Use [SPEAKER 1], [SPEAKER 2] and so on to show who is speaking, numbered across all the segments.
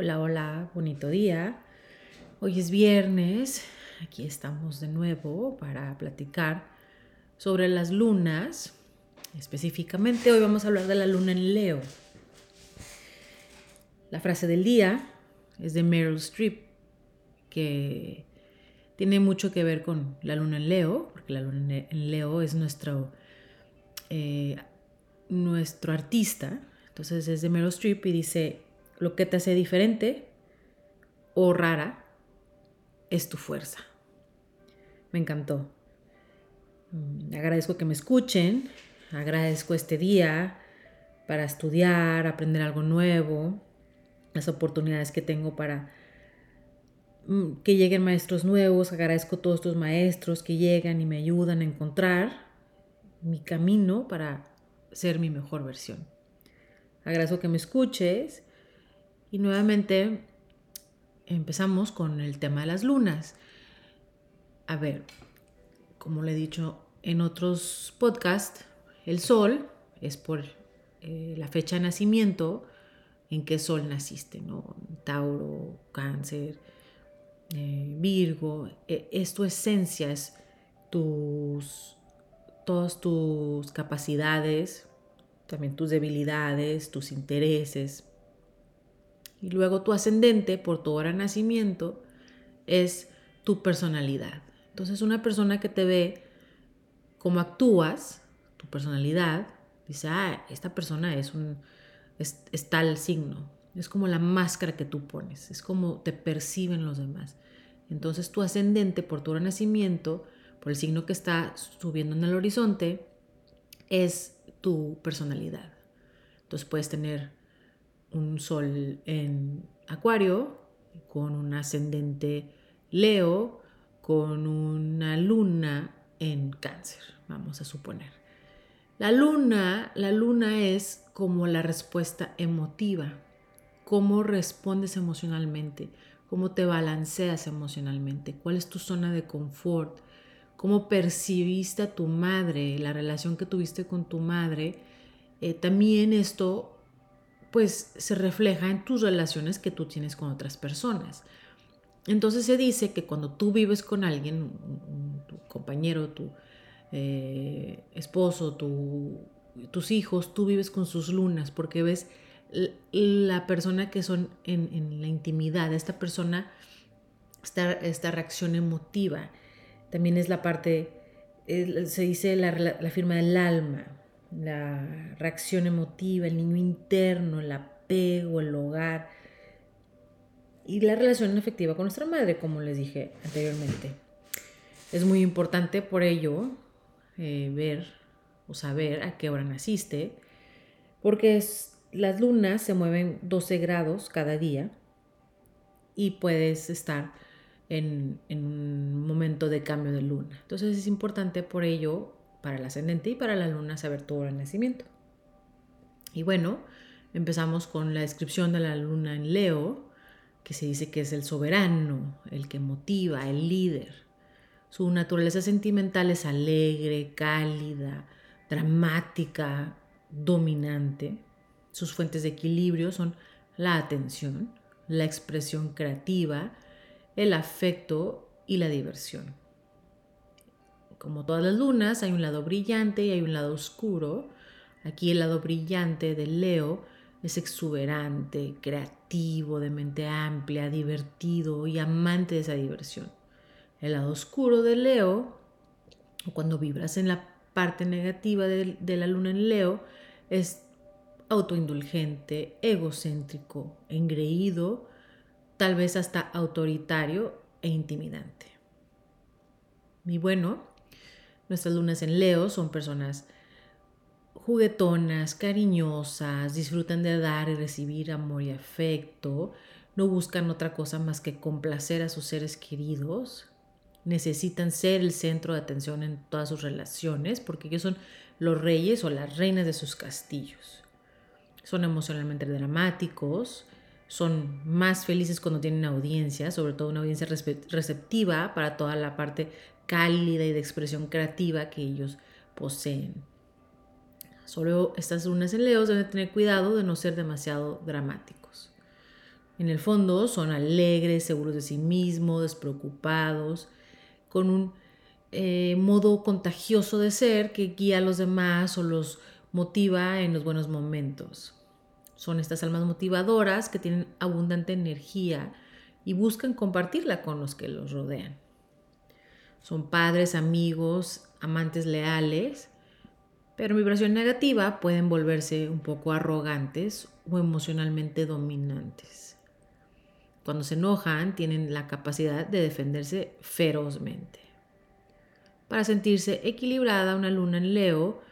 [SPEAKER 1] Hola, hola, bonito día. Hoy es viernes, aquí estamos de nuevo para platicar sobre las lunas. Específicamente hoy vamos a hablar de la luna en Leo. La frase del día es de Meryl Streep, que tiene mucho que ver con la luna en Leo, porque la luna en Leo es nuestro, eh, nuestro artista. Entonces es de Meryl Streep y dice, lo que te hace diferente o rara es tu fuerza. Me encantó. Mm, agradezco que me escuchen, agradezco este día para estudiar, aprender algo nuevo, las oportunidades que tengo para mm, que lleguen maestros nuevos, agradezco a todos estos maestros que llegan y me ayudan a encontrar mi camino para ser mi mejor versión. Agradezco que me escuches y nuevamente empezamos con el tema de las lunas. A ver, como le he dicho en otros podcasts, el sol es por eh, la fecha de nacimiento, en qué sol naciste, ¿no? Tauro, cáncer, eh, Virgo, e, es tu esencia, es tus, todas tus capacidades, también tus debilidades, tus intereses, y luego tu ascendente por tu hora de nacimiento es tu personalidad. Entonces una persona que te ve cómo actúas, tu personalidad, dice, ah, esta persona es, un, es, tal signo. Es como la máscara que tú pones, es como te perciben los demás. Entonces tu ascendente por tu hora de nacimiento, por el signo que está subiendo en el horizonte, es tu personalidad. Entonces puedes tener un sol en Acuario, con un ascendente Leo, con una luna en Cáncer, vamos a suponer. La luna, la luna es como la respuesta emotiva, cómo respondes emocionalmente, cómo te balanceas emocionalmente, cuál es tu zona de confort, cómo percibiste a tu madre, la relación que tuviste con tu madre. Eh, también esto pues se refleja en tus relaciones que tú tienes con otras personas. Entonces se dice que cuando tú vives con alguien, tu compañero, tu eh, esposo, tus hijos, tú vives con sus lunas porque ves la persona que son en, la intimidad, esta persona, esta, esta, reacción emotiva. También es la parte, se dice la, la firma del alma, la reacción emotiva, el niño interno, el apego, el hogar y la relación efectiva con nuestra madre, como les dije anteriormente. Es muy importante por ello eh, ver o saber a qué hora naciste, porque las lunas se mueven 12 grados cada día y puedes estar en, en un momento de cambio de luna. Entonces es importante por ello para el ascendente y para la luna saber tu hora de nacimiento. Y bueno, empezamos con la descripción de la luna en Leo, que se dice que es el soberano, el que motiva, el líder. Su naturaleza sentimental es alegre, cálida, dramática, dominante. Sus fuentes de equilibrio son la atención, la expresión creativa, el afecto y la diversión como todas las lunas, hay un lado brillante y hay un lado oscuro. Aquí el lado brillante del Leo es exuberante, creativo, de mente amplia, divertido y amante de esa diversión. El lado oscuro del Leo, cuando vibras en la parte negativa de, de la luna en Leo, es autoindulgente, egocéntrico, engreído, tal vez hasta autoritario e intimidante. Y bueno, Nuestras lunas en Leo son personas juguetonas, cariñosas, disfrutan de dar y recibir amor y afecto, no buscan otra cosa más que complacer a sus seres queridos, necesitan ser el centro de atención en todas sus relaciones porque ellos son los reyes o las reinas de sus castillos. Son emocionalmente dramáticos, son más felices cuando tienen audiencia, sobre todo una audiencia receptiva para toda la parte cálida y de expresión creativa que ellos poseen. Solo estas lunas en Leo deben tener cuidado de no ser demasiado dramáticos. En el fondo son alegres, seguros de sí mismos, despreocupados, con un eh, modo contagioso de ser que guía a los demás o los motiva en los buenos momentos. Son estas almas motivadoras que tienen abundante energía y buscan compartirla con los que los rodean. Son padres, amigos, amantes leales, pero en vibración negativa pueden volverse un poco arrogantes o emocionalmente dominantes. Cuando se enojan tienen la capacidad de defenderse ferozmente. Para sentirse equilibrada, una luna en Leo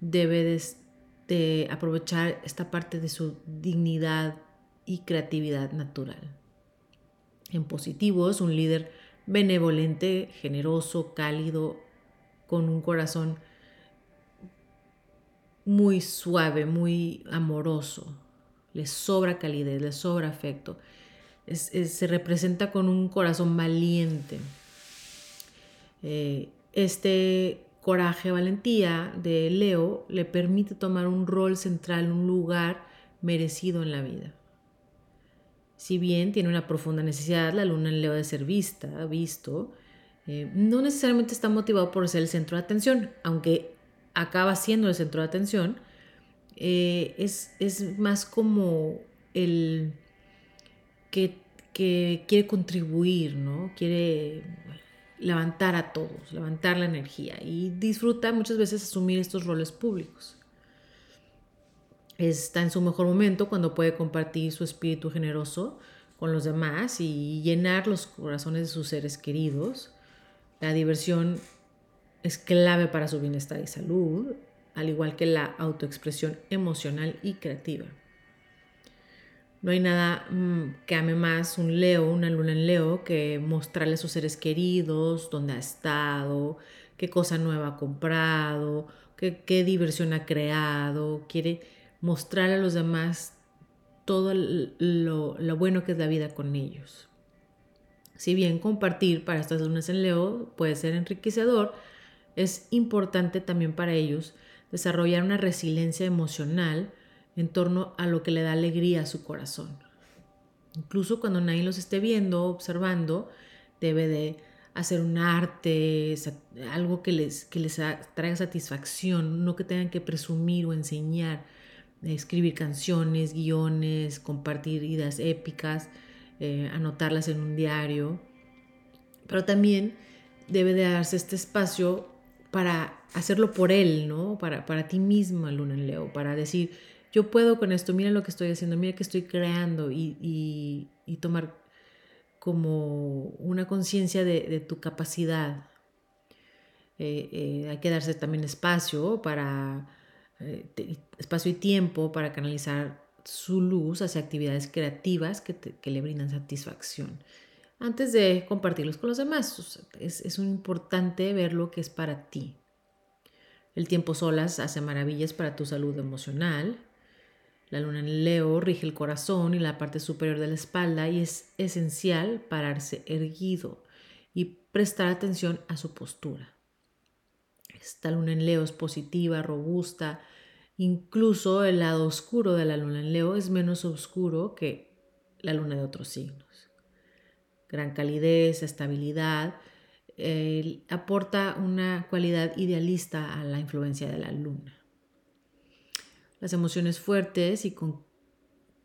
[SPEAKER 1] debe de, aprovechar esta parte de su dignidad y creatividad natural. En positivo es un líder benevolente, generoso, cálido, con un corazón muy suave, muy amoroso. Le sobra calidez, le sobra afecto. se representa con un corazón valiente. Eh, este coraje, valentía de Leo le permite tomar un rol central, un lugar merecido en la vida. Si bien tiene una profunda necesidad, la luna en Leo de ser vista, visto, eh, no necesariamente está motivado por ser el centro de atención, aunque acaba siendo el centro de atención, eh, es, más como el que, que, quiere contribuir, ¿no? Quiere levantar a todos, levantar la energía y disfruta muchas veces asumir estos roles públicos. Está en su mejor momento cuando puede compartir su espíritu generoso con los demás y llenar los corazones de sus seres queridos. La diversión es clave para su bienestar y salud, al igual que la autoexpresión emocional y creativa. No hay nada mm, que ame más un Leo, una luna en Leo, que mostrarle a sus seres queridos dónde ha estado, qué cosa nueva ha comprado, qué, qué diversión ha creado. Quiere mostrarle a los demás todo lo, lo bueno que es la vida con ellos. Si bien compartir para estas lunas en Leo puede ser enriquecedor, es importante también para ellos desarrollar una resiliencia emocional en torno a lo que le da alegría a su corazón. Incluso cuando nadie los esté viendo, observando, debe de hacer un arte, algo que les, que les traiga satisfacción, no que tengan que presumir o enseñar, escribir canciones, guiones, compartir ideas épicas, eh, anotarlas en un diario. Pero también debe de darse este espacio para hacerlo por él, ¿no? Para, para ti misma, Luna en Leo, para decir, yo puedo con esto, mira lo que estoy haciendo, mira que estoy creando y, tomar como una conciencia de, tu capacidad. Eh, eh, hay que darse también espacio para eh, espacio y tiempo para canalizar su luz hacia actividades creativas que, le brindan satisfacción antes de compartirlos con los demás. Es, es importante ver lo que es para ti. El tiempo solas hace maravillas para tu salud emocional. La luna en Leo rige el corazón y la parte superior de la espalda y es esencial pararse erguido y prestar atención a su postura. Esta luna en Leo es positiva, robusta, incluso el lado oscuro de la luna en Leo es menos oscuro que la luna de otros signos. Gran calidez, estabilidad, aporta una cualidad idealista a la influencia de la luna las emociones fuertes y con,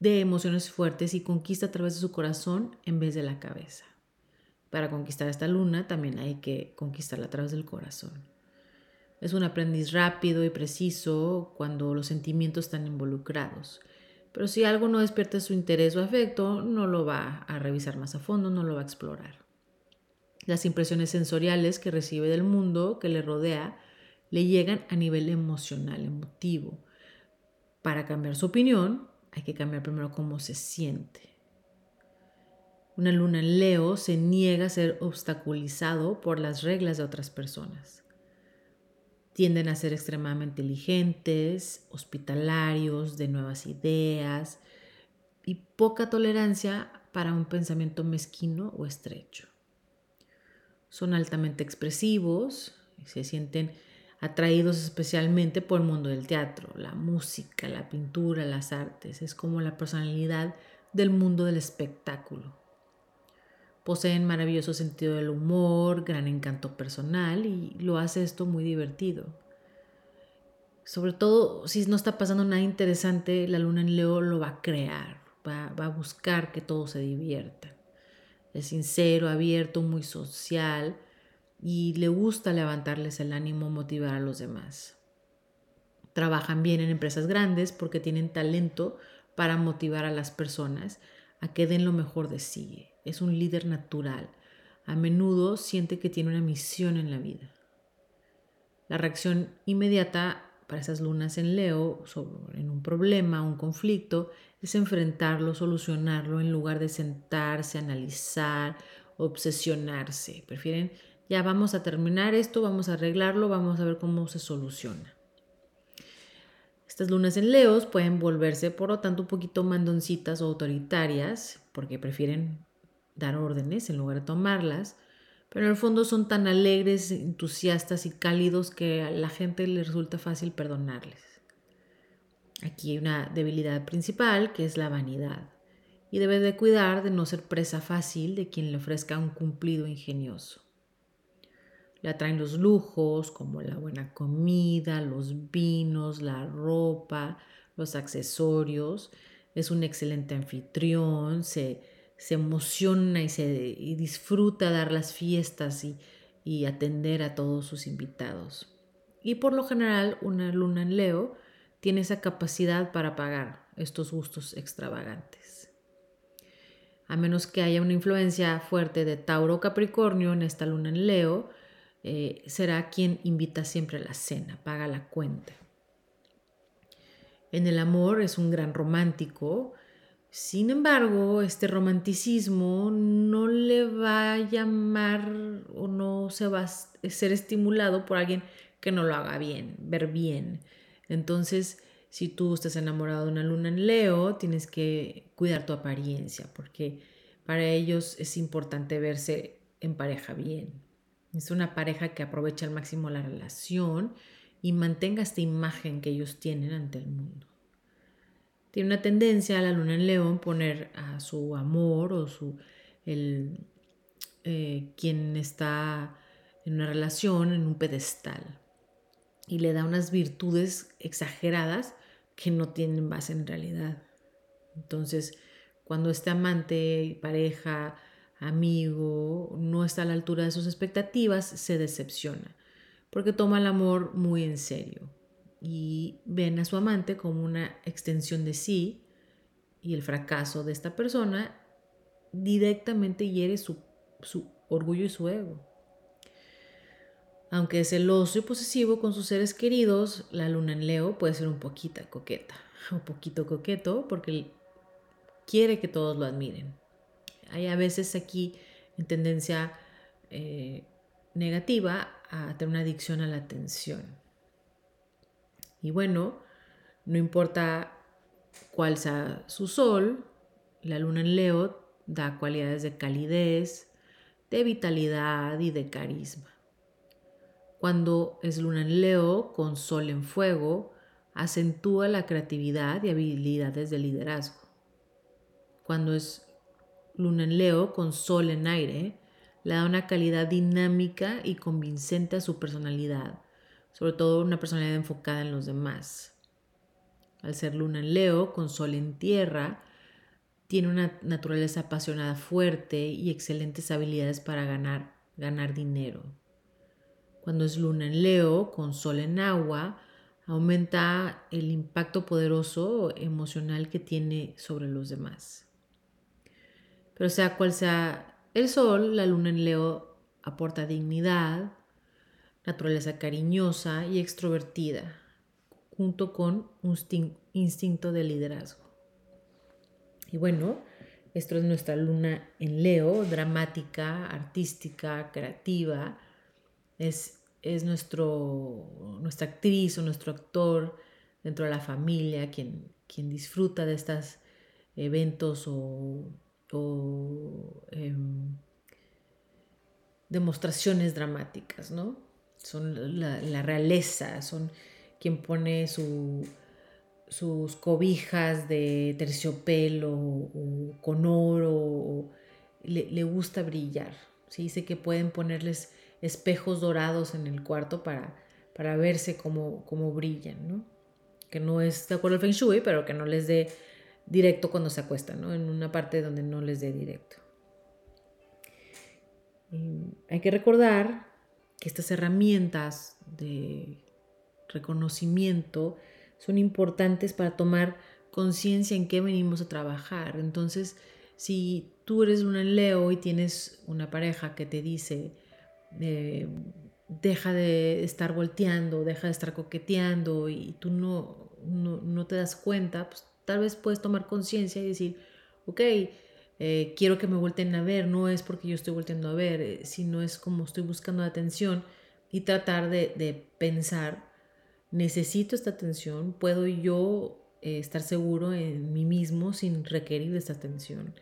[SPEAKER 1] de emociones fuertes y conquista a través de su corazón en vez de la cabeza. Para conquistar esta luna también hay que conquistarla a través del corazón. Es un aprendiz rápido y preciso cuando los sentimientos están involucrados. Pero si algo no despierta su interés o afecto, no lo va a revisar más a fondo, no lo va a explorar. Las impresiones sensoriales que recibe del mundo que le rodea le llegan a nivel emocional, emotivo. Para cambiar su opinión, hay que cambiar primero cómo se siente. Una luna en Leo se niega a ser obstaculizado por las reglas de otras personas. Tienden a ser extremadamente inteligentes, hospitalarios, de nuevas ideas y poca tolerancia para un pensamiento mezquino o estrecho. Son altamente expresivos, se sienten atraídos especialmente por el mundo del teatro, la música, la pintura, las artes. Es como la personalidad del mundo del espectáculo. Poseen maravilloso sentido del humor, gran encanto personal y lo hace esto muy divertido. Sobre todo si no está pasando nada interesante, la luna en Leo lo va a crear, va, a buscar que todo se divierta. Es sincero, abierto, muy social y le gusta levantarles el ánimo, motivar a los demás. Trabajan bien en empresas grandes porque tienen talento para motivar a las personas a que den lo mejor de sí. Es un líder natural. A menudo siente que tiene una misión en la vida. La reacción inmediata para esas lunas en Leo en un problema, un conflicto, es enfrentarlo, solucionarlo en lugar de sentarse, analizar, obsesionarse. Prefieren, ya vamos a terminar esto, vamos a arreglarlo, vamos a ver cómo se soluciona. Estas lunas en Leos pueden volverse, por lo tanto, un poquito mandoncitas o autoritarias, porque prefieren dar órdenes en lugar de tomarlas pero en el fondo son tan alegres, entusiastas y cálidos que a la gente le resulta fácil perdonarles. Aquí hay una debilidad principal que es la vanidad y debe de cuidar de no ser presa fácil de quien le ofrezca un cumplido ingenioso. Le atraen los lujos como la buena comida, los vinos, la ropa, los accesorios. Es un excelente anfitrión, se se emociona y, se, disfruta dar las fiestas y, y atender a todos sus invitados. Y por lo general, una luna en Leo tiene esa capacidad para pagar estos gustos extravagantes. A menos que haya una influencia fuerte de Tauro Capricornio en esta luna en Leo, eh, será quien invita siempre a la cena, paga la cuenta. En el amor es un gran romántico, sin embargo, este romanticismo no le va a llamar o no se va a ser estimulado por alguien que no lo haga bien, ver bien. Entonces, si tú estás enamorado de una luna en Leo, tienes que cuidar tu apariencia, porque para ellos es importante verse en pareja bien. Es una pareja que aprovecha al máximo la relación y mantenga esta imagen que ellos tienen ante el mundo tiene una tendencia a la luna en león poner a su amor o su el, eh, quien está en una relación en un pedestal y le da unas virtudes exageradas que no tienen base en realidad. Entonces, cuando este amante, pareja, amigo no está a la altura de sus expectativas, se decepciona, porque toma el amor muy en serio y ven a su amante como una extensión de sí y el fracaso de esta persona directamente hiere su, orgullo y su ego. Aunque es celoso y posesivo con sus seres queridos, la luna en Leo puede ser un poquito coqueta, un poquito coqueto porque quiere que todos lo admiren. Hay a veces aquí en tendencia eh, negativa a tener una adicción a la atención. Y bueno, no importa cuál sea su sol, la luna en Leo da cualidades de calidez, de vitalidad y de carisma. Cuando es luna en Leo con sol en fuego, acentúa la creatividad y habilidades de liderazgo. Cuando es luna en Leo con sol en aire, le da una calidad dinámica y convincente a su personalidad sobre todo una personalidad enfocada en los demás. Al ser luna en Leo, con sol en tierra, tiene una naturaleza apasionada fuerte y excelentes habilidades para ganar, ganar dinero. Cuando es luna en Leo, con sol en agua, aumenta el impacto poderoso emocional que tiene sobre los demás. Pero sea cual sea el sol, la luna en Leo aporta dignidad, naturaleza cariñosa y extrovertida, junto con un instinto de liderazgo. Y bueno, esto es nuestra luna en Leo, dramática, artística, creativa. Es, es nuestro, nuestra actriz o nuestro actor dentro de la familia quien, quien disfruta de estos eventos o, em, demostraciones dramáticas, ¿no? Son la, realeza, son quien pone su, sus cobijas de terciopelo o con oro, le, gusta brillar. ¿sí? Dice que pueden ponerles espejos dorados en el cuarto para, para verse como brillan, ¿no? Que no es de acuerdo al Feng Shui, pero que no les dé directo cuando se acuestan, ¿no? En una parte donde no les dé directo. hay que recordar que estas herramientas de reconocimiento son importantes para tomar conciencia en qué venimos a trabajar. Entonces, si tú eres un Leo y tienes una pareja que te dice, eh, deja de estar volteando, deja de estar coqueteando y tú no, no, te das cuenta, pues tal vez puedes tomar conciencia y decir, ok, eh, quiero que me volteen a ver, no es porque yo estoy volteando a ver, eh, sino es como estoy buscando atención y tratar de, pensar necesito esta atención, puedo yo eh, estar seguro en mí mismo sin requerir esta atención.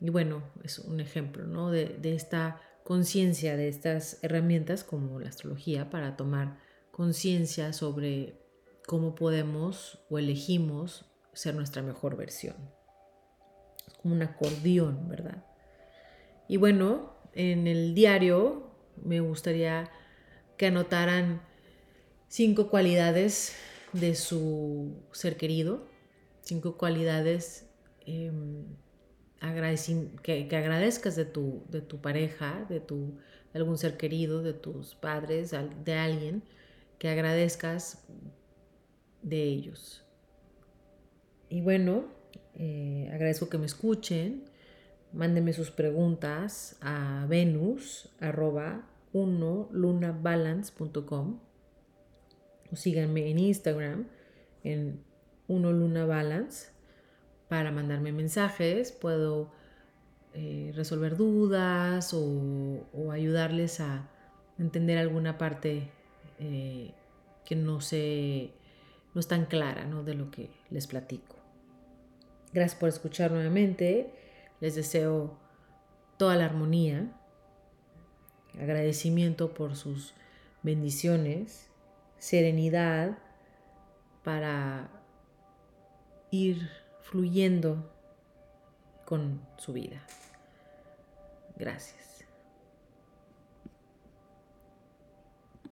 [SPEAKER 1] Y bueno, es un ejemplo ¿no? de, esta conciencia, de estas herramientas como la astrología para tomar conciencia sobre cómo podemos o elegimos ser nuestra mejor versión. Un acordeón, ¿verdad? Y bueno, en el diario me gustaría que anotaran cinco cualidades de su ser querido, cinco cualidades em, que, agradezcas de tu, de tu pareja, de, tu, algún ser querido, de tus padres, de alguien, que agradezcas de ellos. Y bueno, eh, agradezco que me escuchen. Mándenme sus preguntas a venus arroba 1 lunabalance.com o síganme en Instagram en Uno Luna Balance para mandarme mensajes. Puedo eh, resolver dudas o, ayudarles a entender alguna parte eh, que no, sé, no es tan clara de lo que les platico. Gracias por escuchar nuevamente. Les deseo toda la armonía, agradecimiento por sus bendiciones serenidad para ir fluyendo con su vida. Gracias.